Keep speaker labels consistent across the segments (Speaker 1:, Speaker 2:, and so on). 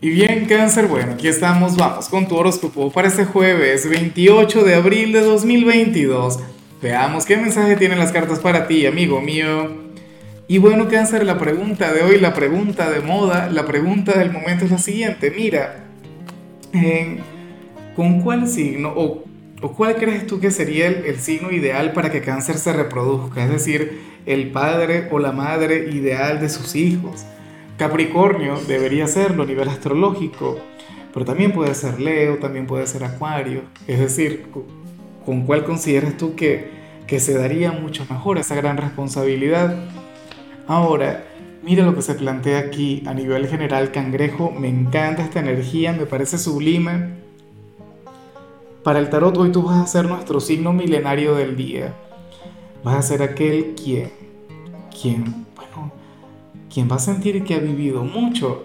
Speaker 1: Y bien, cáncer, bueno, aquí estamos, vamos con tu horóscopo para este jueves 28 de abril de 2022. Veamos qué mensaje tienen las cartas para ti, amigo mío. Y bueno, cáncer, la pregunta de hoy, la pregunta de moda, la pregunta del momento es la siguiente. Mira, ¿con cuál signo o, cuál crees tú que sería el signo ideal para que cáncer se reproduzca? Es decir, el padre o la madre ideal de sus hijos. Capricornio debería serlo a nivel astrológico, pero también puede ser Leo, también puede ser Acuario. Es decir, ¿con cuál consideras tú que, que se daría mucho mejor esa gran responsabilidad? Ahora, mira lo que se plantea aquí a nivel general, cangrejo, me encanta esta energía, me parece sublime. Para el tarot hoy tú vas a ser nuestro signo milenario del día. Vas a ser aquel quien, quien quien va a sentir que ha vivido mucho,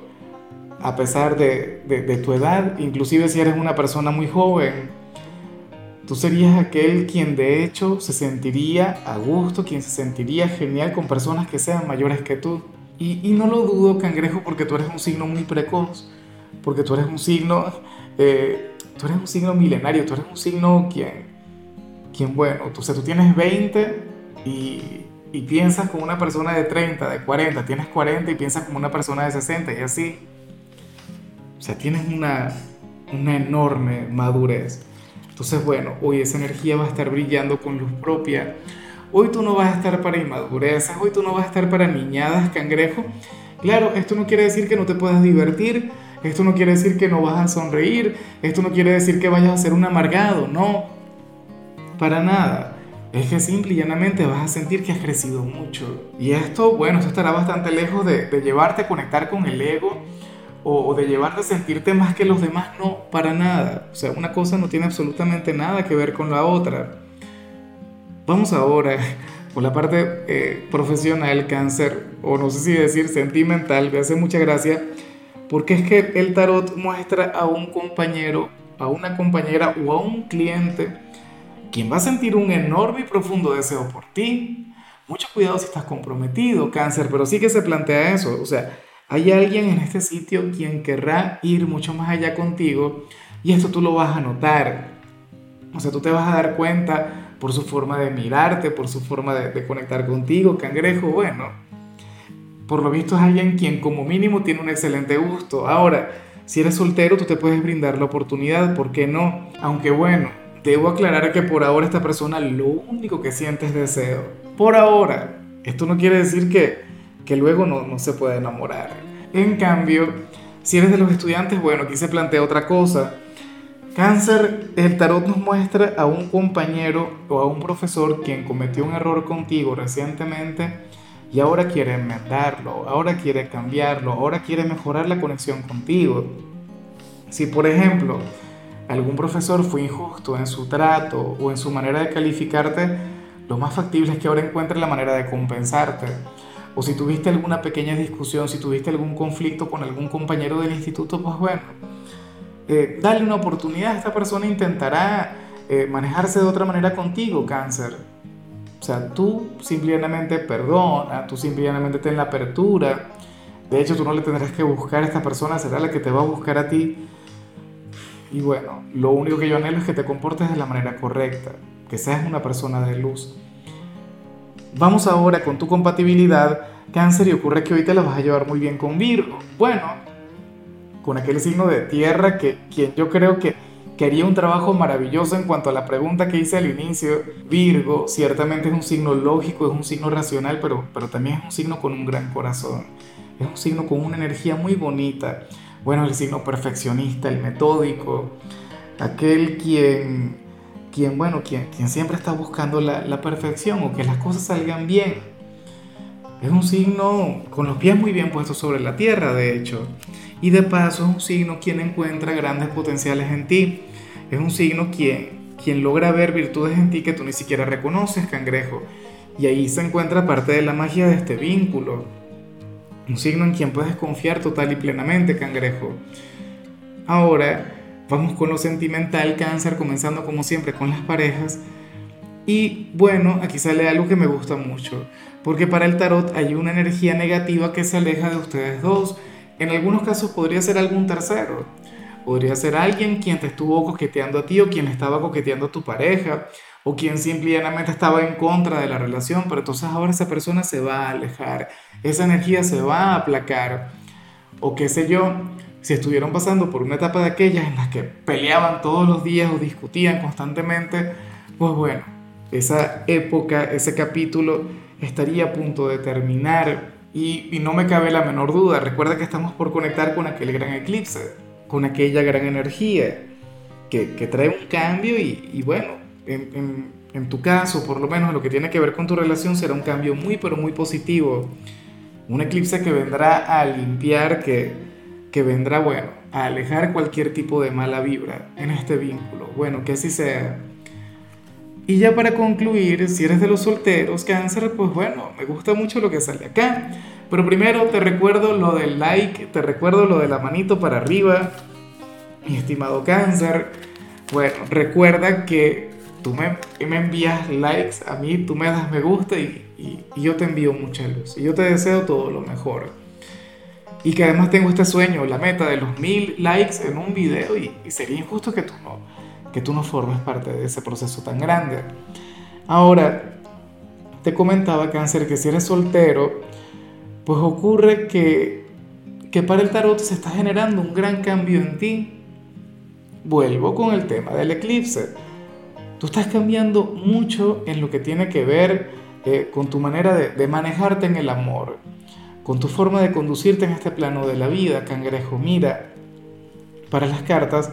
Speaker 1: a pesar de, tu edad, inclusive si eres una persona muy joven. Tú serías aquel quien de hecho se sentiría a gusto, quien se sentiría genial con personas que sean mayores que tú. Y, no lo dudo, cangrejo, porque tú eres un signo muy precoz, porque tú eres un signo, eh, tú eres un signo milenario, tú eres un signo quien, quien bueno, tú, o sea, tú tienes 20 y, y piensas como una persona de 30, de 40, tienes 40 y piensas como una persona de 60 y así. O sea, tienes una, una enorme madurez. Entonces, bueno, hoy esa energía va a estar brillando con luz propia. Hoy tú no vas a estar para inmadurezas, hoy tú no vas a estar para niñadas, cangrejo. Claro, esto no quiere decir que no te puedas divertir, esto no quiere decir que no vas a sonreír, esto no quiere decir que vayas a ser un amargado, no, para nada es que simple y llanamente vas a sentir que has crecido mucho. Y esto, bueno, esto estará bastante lejos de, llevarte a conectar con el ego o, de llevarte a sentirte más que los demás, no, para nada. O sea, una cosa no tiene absolutamente nada que ver con la otra. Vamos ahora por la parte eh, profesional, cáncer, o no sé si decir sentimental, me hace mucha gracia, porque es que el tarot muestra a un compañero, a una compañera o a un cliente quien va a sentir un enorme y profundo deseo por ti. Mucho cuidado si estás comprometido, cáncer, pero sí que se plantea eso. O sea, hay alguien en este sitio quien querrá ir mucho más allá contigo y esto tú lo vas a notar. O sea, tú te vas a dar cuenta por su forma de mirarte, por su forma de, de conectar contigo, cangrejo, bueno. Por lo visto es alguien quien como mínimo tiene un excelente gusto. Ahora, si eres soltero, tú te puedes brindar la oportunidad, ¿por qué no? Aunque bueno, Debo aclarar que por ahora esta persona lo único que siente es deseo. Por ahora. Esto no quiere decir que, que luego no, no se puede enamorar. En cambio, si eres de los estudiantes, bueno, aquí se plantea otra cosa. Cáncer, el tarot nos muestra a un compañero o a un profesor quien cometió un error contigo recientemente y ahora quiere enmendarlo, ahora quiere cambiarlo, ahora quiere mejorar la conexión contigo. Si por ejemplo algún profesor fue injusto en su trato o en su manera de calificarte, lo más factible es que ahora encuentre la manera de compensarte. O si tuviste alguna pequeña discusión, si tuviste algún conflicto con algún compañero del instituto, pues bueno, eh, dale una oportunidad. Esta persona intentará eh, manejarse de otra manera contigo, cáncer. O sea, tú simplemente perdona, tú simplemente ten la apertura. De hecho, tú no le tendrás que buscar a esta persona, será la que te va a buscar a ti y bueno, lo único que yo anhelo es que te comportes de la manera correcta, que seas una persona de luz. Vamos ahora con tu compatibilidad, cáncer, y ocurre que hoy te la vas a llevar muy bien con Virgo. Bueno, con aquel signo de tierra que quien yo creo que, que haría un trabajo maravilloso en cuanto a la pregunta que hice al inicio. Virgo ciertamente es un signo lógico, es un signo racional, pero, pero también es un signo con un gran corazón. Es un signo con una energía muy bonita bueno, el signo perfeccionista, el metódico, aquel quien, quien bueno, quien, quien siempre está buscando la, perfección o que las cosas salgan bien. Es un signo con los pies muy bien puestos sobre la tierra, de hecho. Y de paso es un signo quien encuentra grandes potenciales en ti. Es un signo quien, quien logra ver virtudes en ti que tú ni siquiera reconoces, cangrejo. Y ahí se encuentra parte de la magia de este vínculo un signo en quien puedes confiar total y plenamente, cangrejo. Ahora, vamos con lo sentimental, cáncer, comenzando como siempre con las parejas. Y bueno, aquí sale algo que me gusta mucho, porque para el tarot hay una energía negativa que se aleja de ustedes dos, En algunos casos podría ser algún tercero. Podría ser alguien quien te estuvo coqueteando a ti o quien estaba coqueteando a tu pareja o quien simplemente estaba en contra de la relación, pero entonces ahora esa persona se va a alejar, esa energía se va a aplacar. O qué sé yo, si estuvieron pasando por una etapa de aquellas en las que peleaban todos los días o discutían constantemente, pues bueno, esa época, ese capítulo estaría a punto de terminar y, no me cabe la menor duda, recuerda que estamos por conectar con aquel gran eclipse, con aquella gran energía que, trae un cambio y, bueno, en, en, tu caso, por lo menos lo que tiene que ver con tu relación será un cambio muy pero muy positivo, un eclipse que vendrá a limpiar, que, que vendrá, bueno, a alejar cualquier tipo de mala vibra en este vínculo, bueno, que así sea. Y ya para concluir, si eres de los solteros, cáncer, pues bueno, me gusta mucho lo que sale acá. Pero primero te recuerdo lo del like, te recuerdo lo de la manito para arriba, mi estimado cáncer. Bueno, recuerda que tú me, me envías likes a mí, tú me das me gusta y, y, yo te envío mucha luz. Y yo te deseo todo lo mejor. Y que además tengo este sueño, la meta de los mil likes en un video y, y sería injusto que tú no que tú no formes parte de ese proceso tan grande. Ahora, te comentaba, cáncer, que si eres soltero, pues ocurre que, que para el tarot se está generando un gran cambio en ti. Vuelvo con el tema del eclipse. Tú estás cambiando mucho en lo que tiene que ver eh, con tu manera de, manejarte en el amor, con tu forma de conducirte en este plano de la vida, cangrejo. Mira, para las cartas,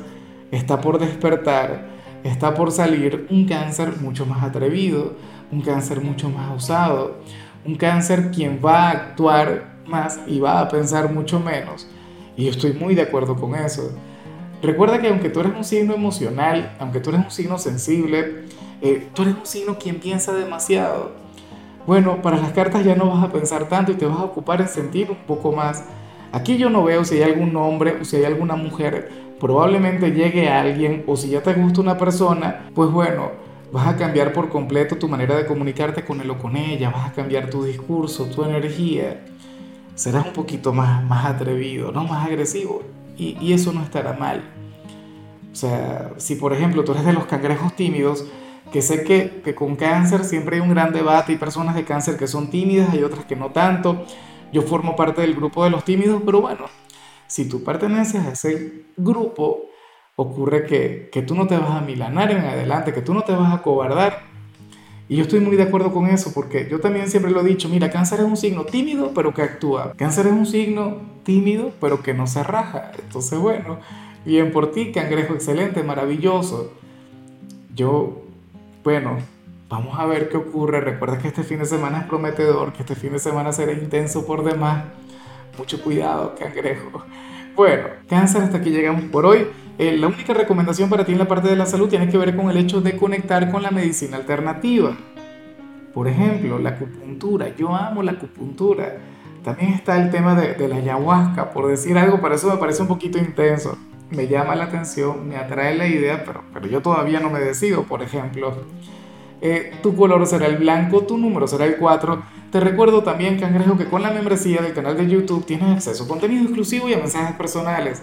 Speaker 1: está por despertar, está por salir un cáncer mucho más atrevido, un cáncer mucho más osado, un cáncer quien va a actuar más y va a pensar mucho menos. Y yo estoy muy de acuerdo con eso. Recuerda que aunque tú eres un signo emocional, aunque tú eres un signo sensible, eh, tú eres un signo quien piensa demasiado. Bueno, para las cartas ya no vas a pensar tanto y te vas a ocupar en sentir un poco más. Aquí yo no veo si hay algún hombre o si hay alguna mujer probablemente llegue a alguien o si ya te gusta una persona, pues bueno, vas a cambiar por completo tu manera de comunicarte con él o con ella, vas a cambiar tu discurso, tu energía, serás un poquito más, más atrevido, ¿no? más agresivo y, y eso no estará mal. O sea, si por ejemplo tú eres de los cangrejos tímidos, que sé que, que, con cáncer siempre hay un gran debate, hay personas de cáncer que son tímidas, hay otras que no tanto. Yo formo parte del grupo de los tímidos, pero bueno, si tú perteneces a ese grupo, ocurre que, que tú no te vas a milanar en adelante, que tú no te vas a cobardar. Y yo estoy muy de acuerdo con eso, porque yo también siempre lo he dicho, mira, cáncer es un signo tímido, pero que actúa. Cáncer es un signo tímido, pero que no se raja. Entonces, bueno, bien por ti, cangrejo excelente, maravilloso. Yo, bueno, vamos a ver qué ocurre. Recuerda que este fin de semana es prometedor, que este fin de semana será intenso por demás. Mucho cuidado, cangrejo. Bueno, cáncer, hasta aquí llegamos por hoy. Eh, la única recomendación para ti en la parte de la salud tiene que ver con el hecho de conectar con la medicina alternativa. Por ejemplo, la acupuntura. Yo amo la acupuntura. También está el tema de, la ayahuasca, por decir algo, para eso me parece un poquito intenso. Me llama la atención, me atrae la idea, pero, pero yo todavía no me decido, por ejemplo. Eh, tu color será el blanco, tu número será el 4. Te recuerdo también, cangrejo, que con la membresía del canal de YouTube tienes acceso a contenido exclusivo y a mensajes personales.